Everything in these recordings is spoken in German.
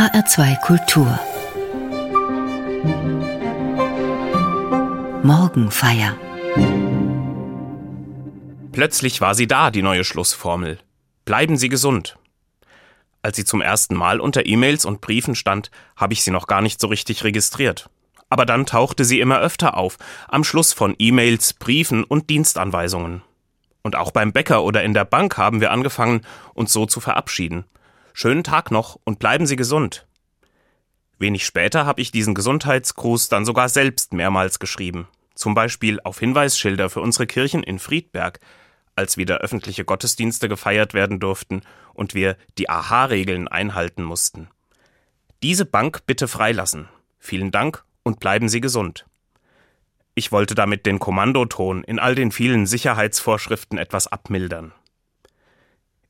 HR2 Kultur Morgenfeier Plötzlich war sie da, die neue Schlussformel. Bleiben Sie gesund. Als sie zum ersten Mal unter E-Mails und Briefen stand, habe ich sie noch gar nicht so richtig registriert. Aber dann tauchte sie immer öfter auf, am Schluss von E-Mails, Briefen und Dienstanweisungen. Und auch beim Bäcker oder in der Bank haben wir angefangen, uns so zu verabschieden. Schönen Tag noch und bleiben Sie gesund. Wenig später habe ich diesen Gesundheitsgruß dann sogar selbst mehrmals geschrieben. Zum Beispiel auf Hinweisschilder für unsere Kirchen in Friedberg, als wieder öffentliche Gottesdienste gefeiert werden durften und wir die AHA-Regeln einhalten mussten. Diese Bank bitte freilassen. Vielen Dank und bleiben Sie gesund. Ich wollte damit den Kommandoton in all den vielen Sicherheitsvorschriften etwas abmildern.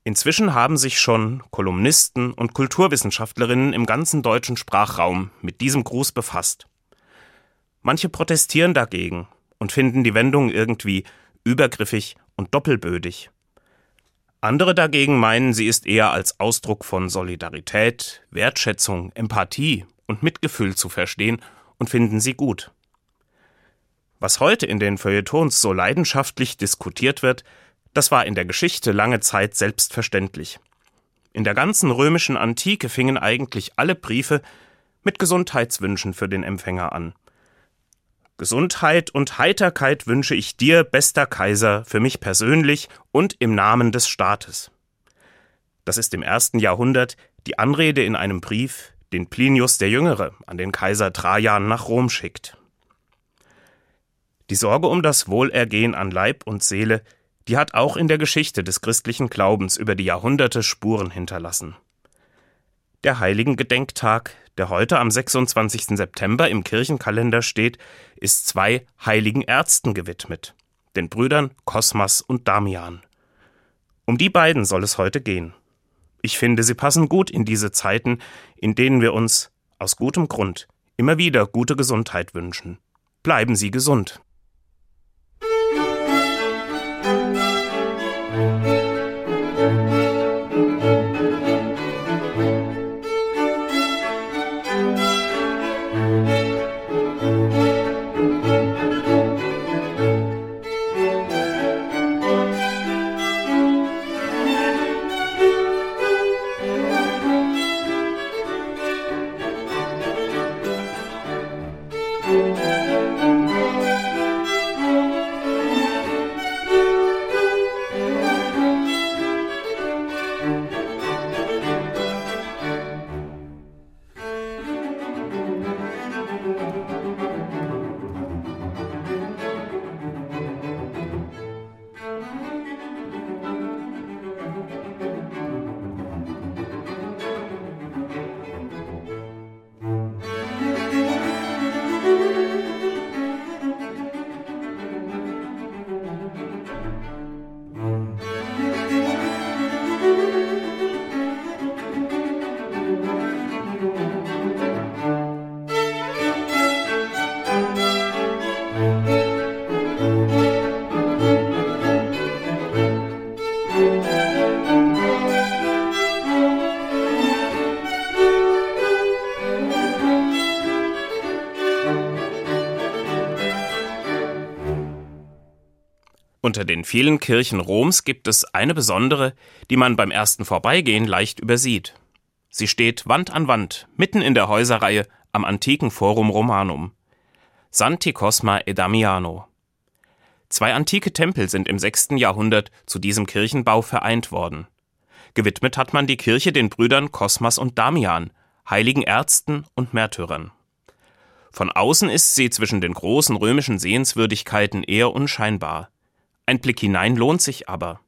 Inzwischen haben sich schon Kolumnisten und Kulturwissenschaftlerinnen im ganzen deutschen Sprachraum mit diesem Gruß befasst. Manche protestieren dagegen und finden die Wendung irgendwie übergriffig und doppelbödig. Andere dagegen meinen, sie ist eher als Ausdruck von Solidarität, Wertschätzung, Empathie und Mitgefühl zu verstehen und finden sie gut. Was heute in den Feuilletons so leidenschaftlich diskutiert wird, das war in der Geschichte lange Zeit selbstverständlich. In der ganzen römischen Antike fingen eigentlich alle Briefe mit Gesundheitswünschen für den Empfänger an. Gesundheit und Heiterkeit wünsche ich dir, bester Kaiser, für mich persönlich und im Namen des Staates. Das ist im ersten Jahrhundert die Anrede in einem Brief, den Plinius der Jüngere an den Kaiser Trajan nach Rom schickt. Die Sorge um das Wohlergehen an Leib und Seele die hat auch in der Geschichte des christlichen Glaubens über die Jahrhunderte Spuren hinterlassen. Der Heiligen Gedenktag, der heute am 26. September im Kirchenkalender steht, ist zwei heiligen Ärzten gewidmet, den Brüdern Kosmas und Damian. Um die beiden soll es heute gehen. Ich finde, sie passen gut in diese Zeiten, in denen wir uns, aus gutem Grund, immer wieder gute Gesundheit wünschen. Bleiben Sie gesund. Unter den vielen Kirchen Roms gibt es eine besondere, die man beim ersten Vorbeigehen leicht übersieht. Sie steht Wand an Wand, mitten in der Häuserreihe am antiken Forum Romanum. Santi Cosma e Damiano. Zwei antike Tempel sind im 6. Jahrhundert zu diesem Kirchenbau vereint worden. Gewidmet hat man die Kirche den Brüdern Cosmas und Damian, heiligen Ärzten und Märtyrern. Von außen ist sie zwischen den großen römischen Sehenswürdigkeiten eher unscheinbar. Ein Blick hinein lohnt sich aber.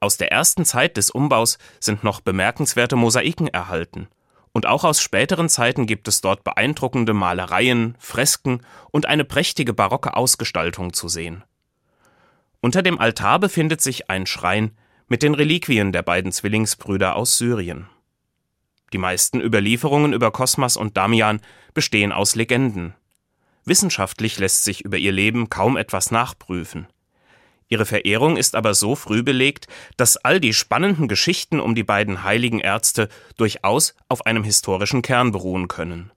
Aus der ersten Zeit des Umbaus sind noch bemerkenswerte Mosaiken erhalten. Und auch aus späteren Zeiten gibt es dort beeindruckende Malereien, Fresken und eine prächtige barocke Ausgestaltung zu sehen. Unter dem Altar befindet sich ein Schrein mit den Reliquien der beiden Zwillingsbrüder aus Syrien. Die meisten Überlieferungen über Kosmas und Damian bestehen aus Legenden. Wissenschaftlich lässt sich über ihr Leben kaum etwas nachprüfen. Ihre Verehrung ist aber so früh belegt, dass all die spannenden Geschichten um die beiden heiligen Ärzte durchaus auf einem historischen Kern beruhen können.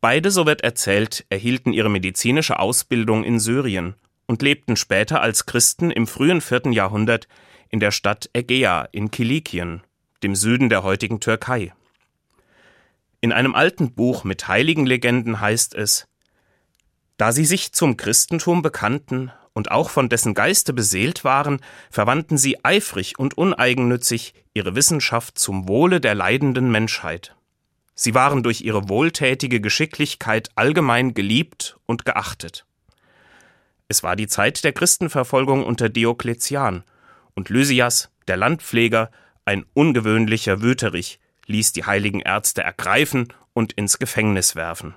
Beide, so wird erzählt, erhielten ihre medizinische Ausbildung in Syrien und lebten später als Christen im frühen vierten Jahrhundert in der Stadt Ägäa in Kilikien, dem Süden der heutigen Türkei. In einem alten Buch mit Heiligenlegenden heißt es, da sie sich zum Christentum bekannten, und auch von dessen Geiste beseelt waren, verwandten sie eifrig und uneigennützig ihre Wissenschaft zum Wohle der leidenden Menschheit. Sie waren durch ihre wohltätige Geschicklichkeit allgemein geliebt und geachtet. Es war die Zeit der Christenverfolgung unter Diokletian, und Lysias, der Landpfleger, ein ungewöhnlicher Wüterich, ließ die heiligen Ärzte ergreifen und ins Gefängnis werfen.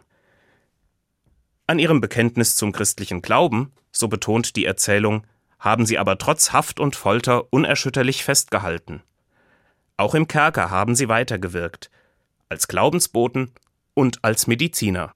An ihrem Bekenntnis zum christlichen Glauben so betont die Erzählung, haben sie aber trotz Haft und Folter unerschütterlich festgehalten. Auch im Kerker haben sie weitergewirkt, als Glaubensboten und als Mediziner.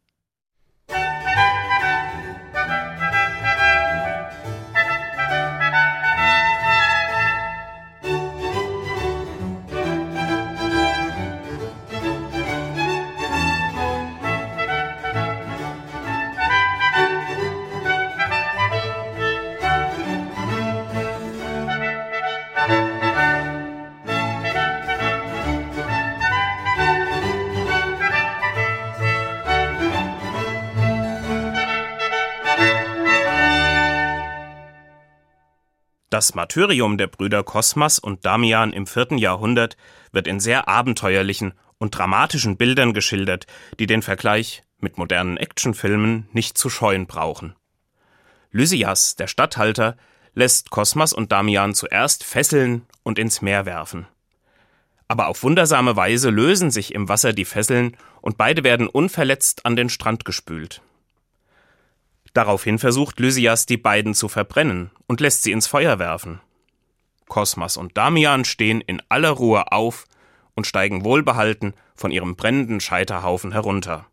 Das Martyrium der Brüder Kosmas und Damian im vierten Jahrhundert wird in sehr abenteuerlichen und dramatischen Bildern geschildert, die den Vergleich mit modernen Actionfilmen nicht zu scheuen brauchen. Lysias, der Statthalter, lässt Kosmas und Damian zuerst fesseln und ins Meer werfen. Aber auf wundersame Weise lösen sich im Wasser die Fesseln und beide werden unverletzt an den Strand gespült. Daraufhin versucht Lysias, die beiden zu verbrennen und lässt sie ins Feuer werfen. Kosmas und Damian stehen in aller Ruhe auf und steigen wohlbehalten von ihrem brennenden Scheiterhaufen herunter.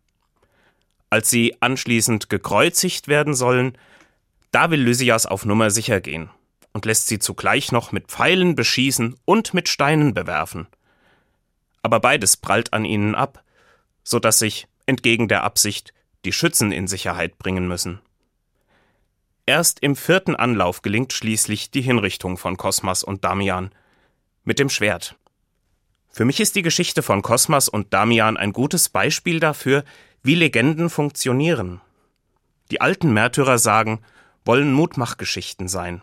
Als sie anschließend gekreuzigt werden sollen, da will Lysias auf Nummer sicher gehen und lässt sie zugleich noch mit Pfeilen beschießen und mit Steinen bewerfen. Aber beides prallt an ihnen ab, so dass sich, entgegen der Absicht, die Schützen in Sicherheit bringen müssen. Erst im vierten Anlauf gelingt schließlich die Hinrichtung von Kosmas und Damian mit dem Schwert. Für mich ist die Geschichte von Kosmas und Damian ein gutes Beispiel dafür, wie Legenden funktionieren. Die alten Märtyrer sagen, wollen Mutmachgeschichten sein.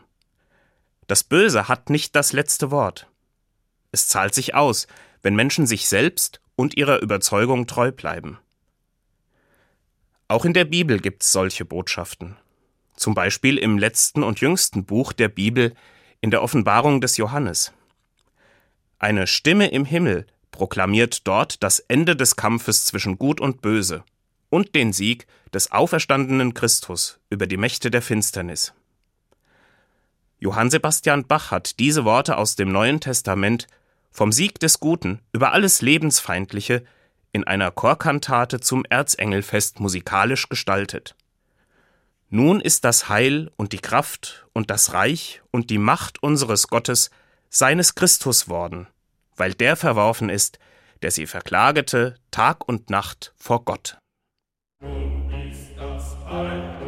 Das Böse hat nicht das letzte Wort. Es zahlt sich aus, wenn Menschen sich selbst und ihrer Überzeugung treu bleiben. Auch in der Bibel gibt's solche Botschaften zum Beispiel im letzten und jüngsten Buch der Bibel in der Offenbarung des Johannes. Eine Stimme im Himmel proklamiert dort das Ende des Kampfes zwischen Gut und Böse und den Sieg des auferstandenen Christus über die Mächte der Finsternis. Johann Sebastian Bach hat diese Worte aus dem Neuen Testament vom Sieg des Guten über alles Lebensfeindliche in einer Chorkantate zum Erzengelfest musikalisch gestaltet. Nun ist das Heil und die Kraft und das Reich und die Macht unseres Gottes seines Christus worden, weil der verworfen ist, der sie verklagete Tag und Nacht vor Gott. Nun ist das Heil.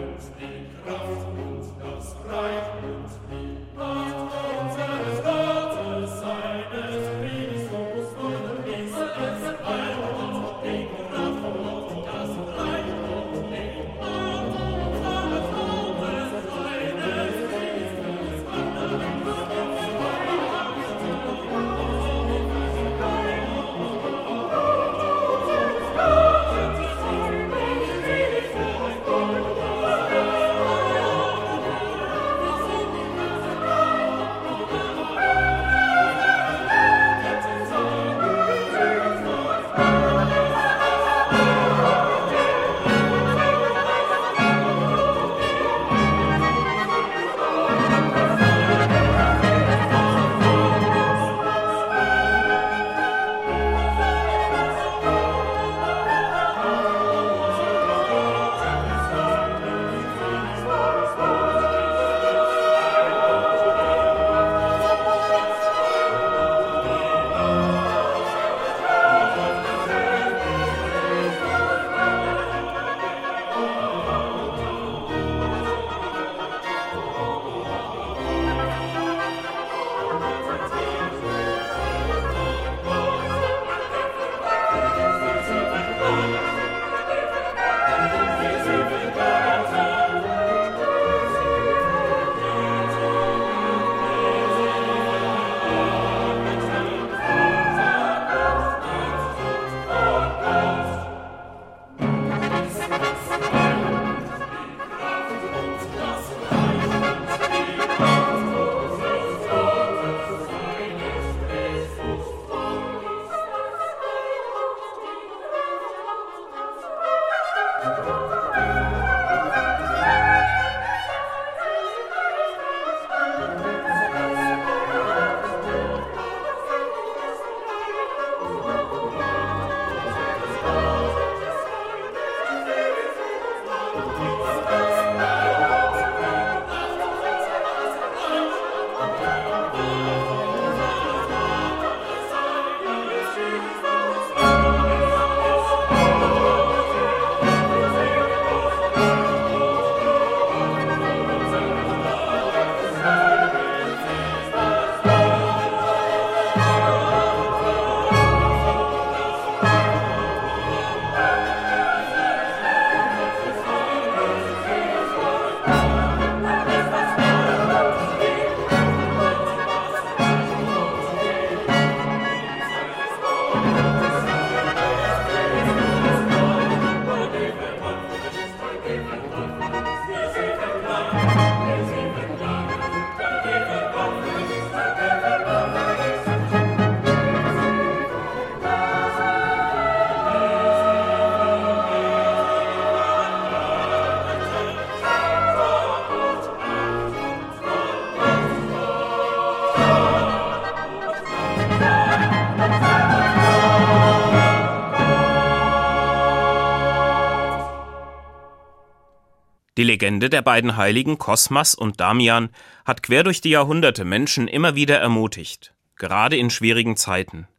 Die Legende der beiden Heiligen Kosmas und Damian hat quer durch die Jahrhunderte Menschen immer wieder ermutigt, gerade in schwierigen Zeiten.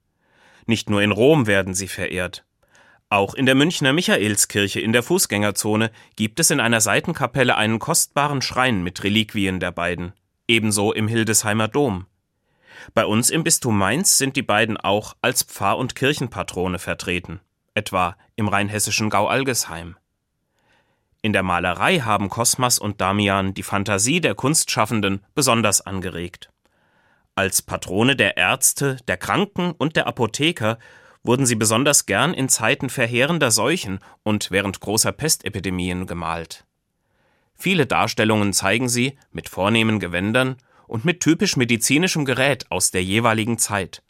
Nicht nur in Rom werden sie verehrt. Auch in der Münchner Michaelskirche in der Fußgängerzone gibt es in einer Seitenkapelle einen kostbaren Schrein mit Reliquien der beiden, ebenso im Hildesheimer Dom. Bei uns im Bistum Mainz sind die beiden auch als Pfarr- und Kirchenpatrone vertreten, etwa im rheinhessischen Gau-Algesheim. In der Malerei haben Kosmas und Damian die Fantasie der Kunstschaffenden besonders angeregt. Als Patrone der Ärzte, der Kranken und der Apotheker wurden sie besonders gern in Zeiten verheerender Seuchen und während großer Pestepidemien gemalt. Viele Darstellungen zeigen sie mit vornehmen Gewändern und mit typisch medizinischem Gerät aus der jeweiligen Zeit.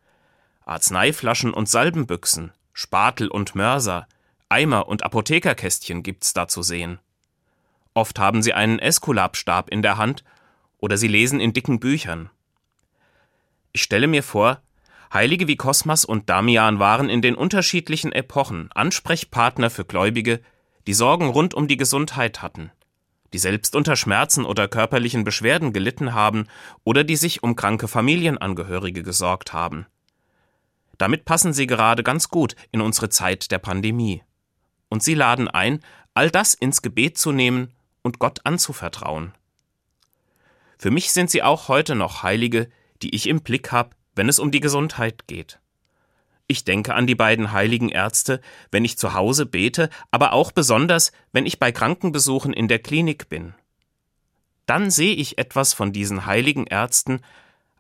Arzneiflaschen und Salbenbüchsen, Spatel und Mörser, Eimer und Apothekerkästchen gibt's da zu sehen. Oft haben sie einen Eskulapstab in der Hand oder sie lesen in dicken Büchern. Ich stelle mir vor, Heilige wie Kosmas und Damian waren in den unterschiedlichen Epochen Ansprechpartner für Gläubige, die Sorgen rund um die Gesundheit hatten, die selbst unter Schmerzen oder körperlichen Beschwerden gelitten haben oder die sich um kranke Familienangehörige gesorgt haben. Damit passen sie gerade ganz gut in unsere Zeit der Pandemie. Und sie laden ein, all das ins Gebet zu nehmen und Gott anzuvertrauen. Für mich sind sie auch heute noch Heilige, die ich im Blick habe, wenn es um die Gesundheit geht. Ich denke an die beiden heiligen Ärzte, wenn ich zu Hause bete, aber auch besonders, wenn ich bei Krankenbesuchen in der Klinik bin. Dann sehe ich etwas von diesen heiligen Ärzten,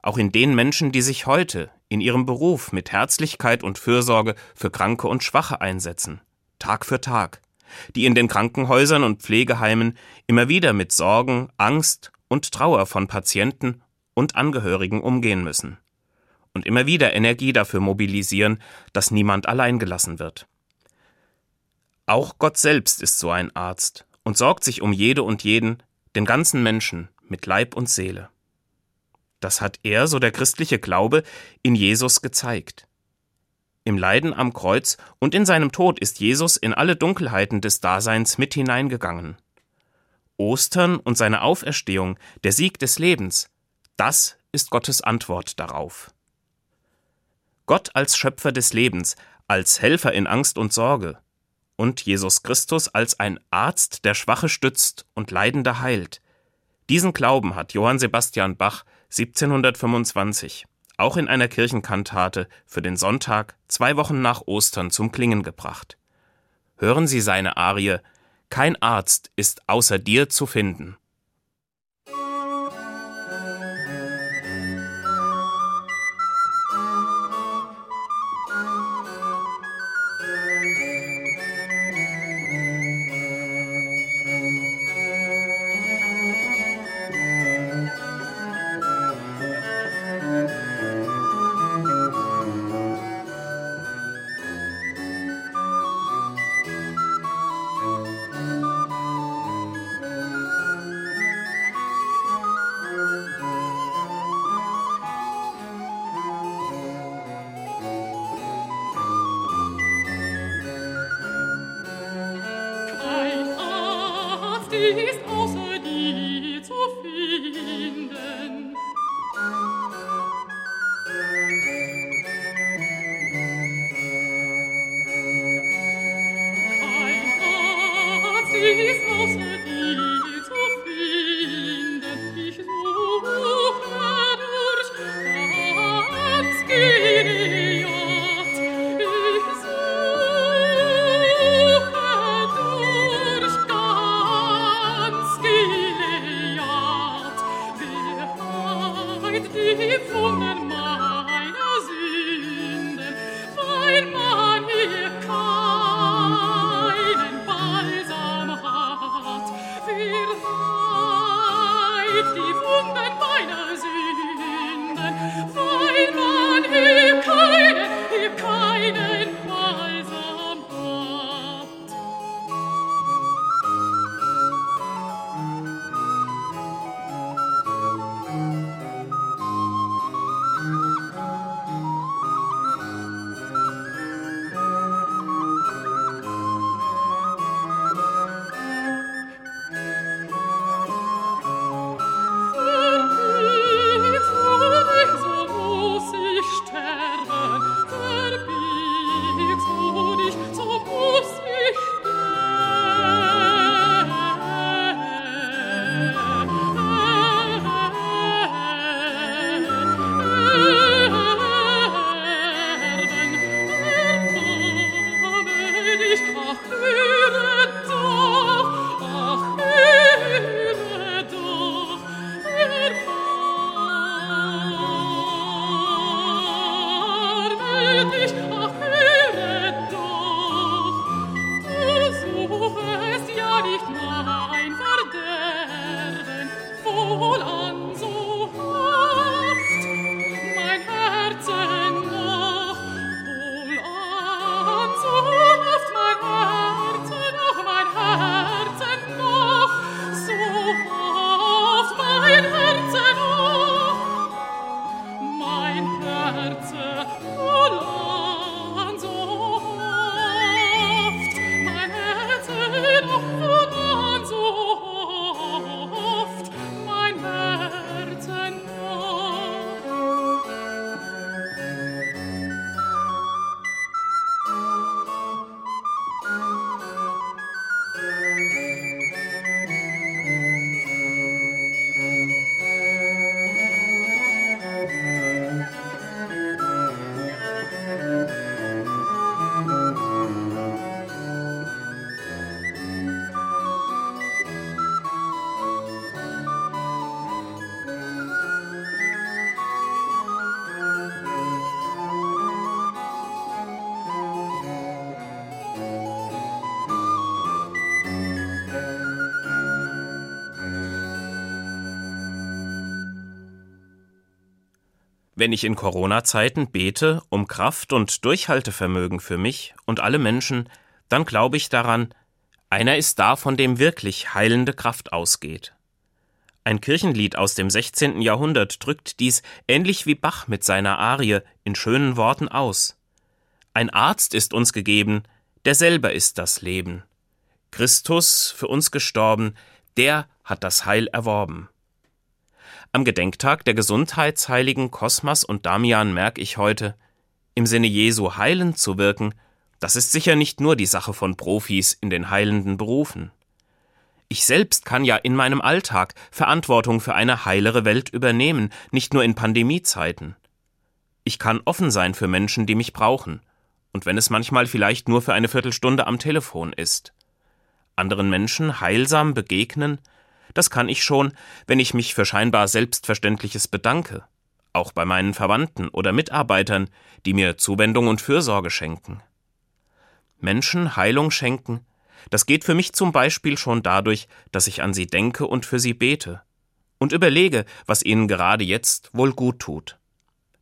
auch in den Menschen, die sich heute in ihrem Beruf mit Herzlichkeit und Fürsorge für Kranke und Schwache einsetzen, Tag für Tag die in den Krankenhäusern und Pflegeheimen immer wieder mit Sorgen, Angst und Trauer von Patienten und Angehörigen umgehen müssen. Und immer wieder Energie dafür mobilisieren, dass niemand allein gelassen wird. Auch Gott selbst ist so ein Arzt und sorgt sich um jede und jeden, den ganzen Menschen, mit Leib und Seele. Das hat er, so der christliche Glaube, in Jesus gezeigt. Im Leiden am Kreuz und in seinem Tod ist Jesus in alle Dunkelheiten des Daseins mit hineingegangen. Ostern und seine Auferstehung, der Sieg des Lebens, das ist Gottes Antwort darauf. Gott als Schöpfer des Lebens, als Helfer in Angst und Sorge, und Jesus Christus als ein Arzt, der Schwache stützt und Leidende heilt. Diesen Glauben hat Johann Sebastian Bach 1725 auch in einer Kirchenkantate für den Sonntag zwei Wochen nach Ostern zum Klingen gebracht. Hören Sie seine Arie Kein Arzt ist außer dir zu finden. Wenn ich in Corona-Zeiten bete um Kraft und Durchhaltevermögen für mich und alle Menschen, dann glaube ich daran, einer ist da, von dem wirklich heilende Kraft ausgeht. Ein Kirchenlied aus dem 16. Jahrhundert drückt dies ähnlich wie Bach mit seiner Arie in schönen Worten aus. Ein Arzt ist uns gegeben, der selber ist das Leben. Christus für uns gestorben, der hat das Heil erworben. Am Gedenktag der Gesundheitsheiligen Kosmas und Damian merke ich heute, im Sinne Jesu heilend zu wirken, das ist sicher nicht nur die Sache von Profis in den heilenden Berufen. Ich selbst kann ja in meinem Alltag Verantwortung für eine heilere Welt übernehmen, nicht nur in Pandemiezeiten. Ich kann offen sein für Menschen, die mich brauchen, und wenn es manchmal vielleicht nur für eine Viertelstunde am Telefon ist. Anderen Menschen heilsam begegnen, das kann ich schon, wenn ich mich für scheinbar Selbstverständliches bedanke, auch bei meinen Verwandten oder Mitarbeitern, die mir Zuwendung und Fürsorge schenken. Menschen Heilung schenken, das geht für mich zum Beispiel schon dadurch, dass ich an sie denke und für sie bete und überlege, was ihnen gerade jetzt wohl gut tut.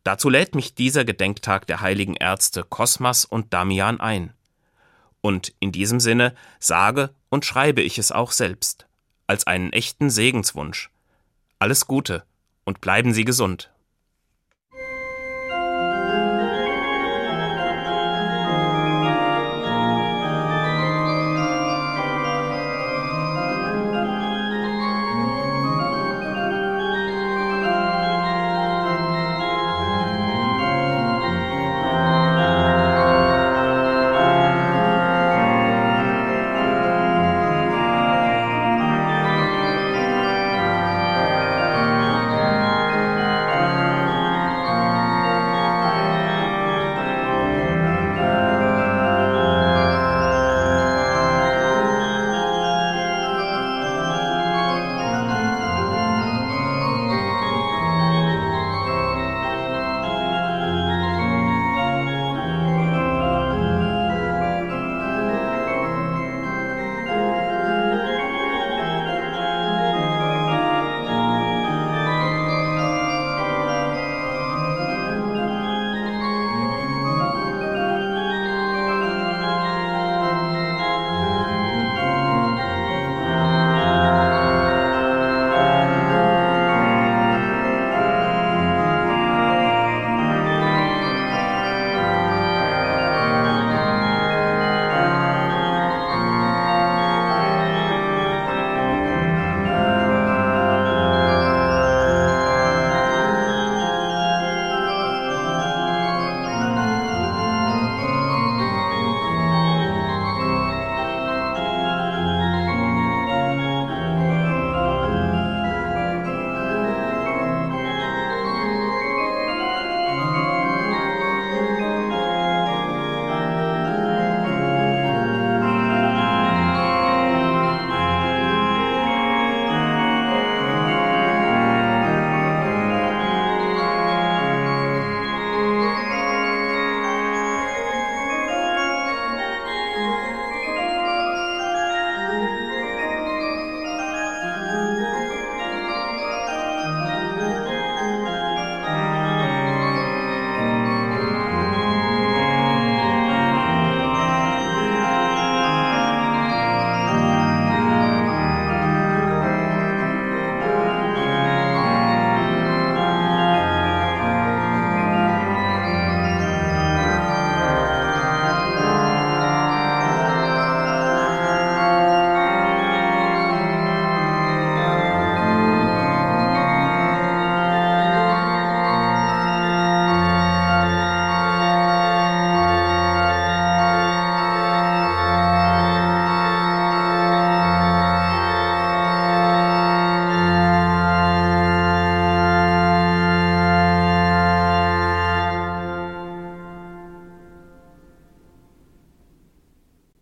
Dazu lädt mich dieser Gedenktag der heiligen Ärzte Kosmas und Damian ein. Und in diesem Sinne sage und schreibe ich es auch selbst als einen echten Segenswunsch. Alles Gute und bleiben Sie gesund.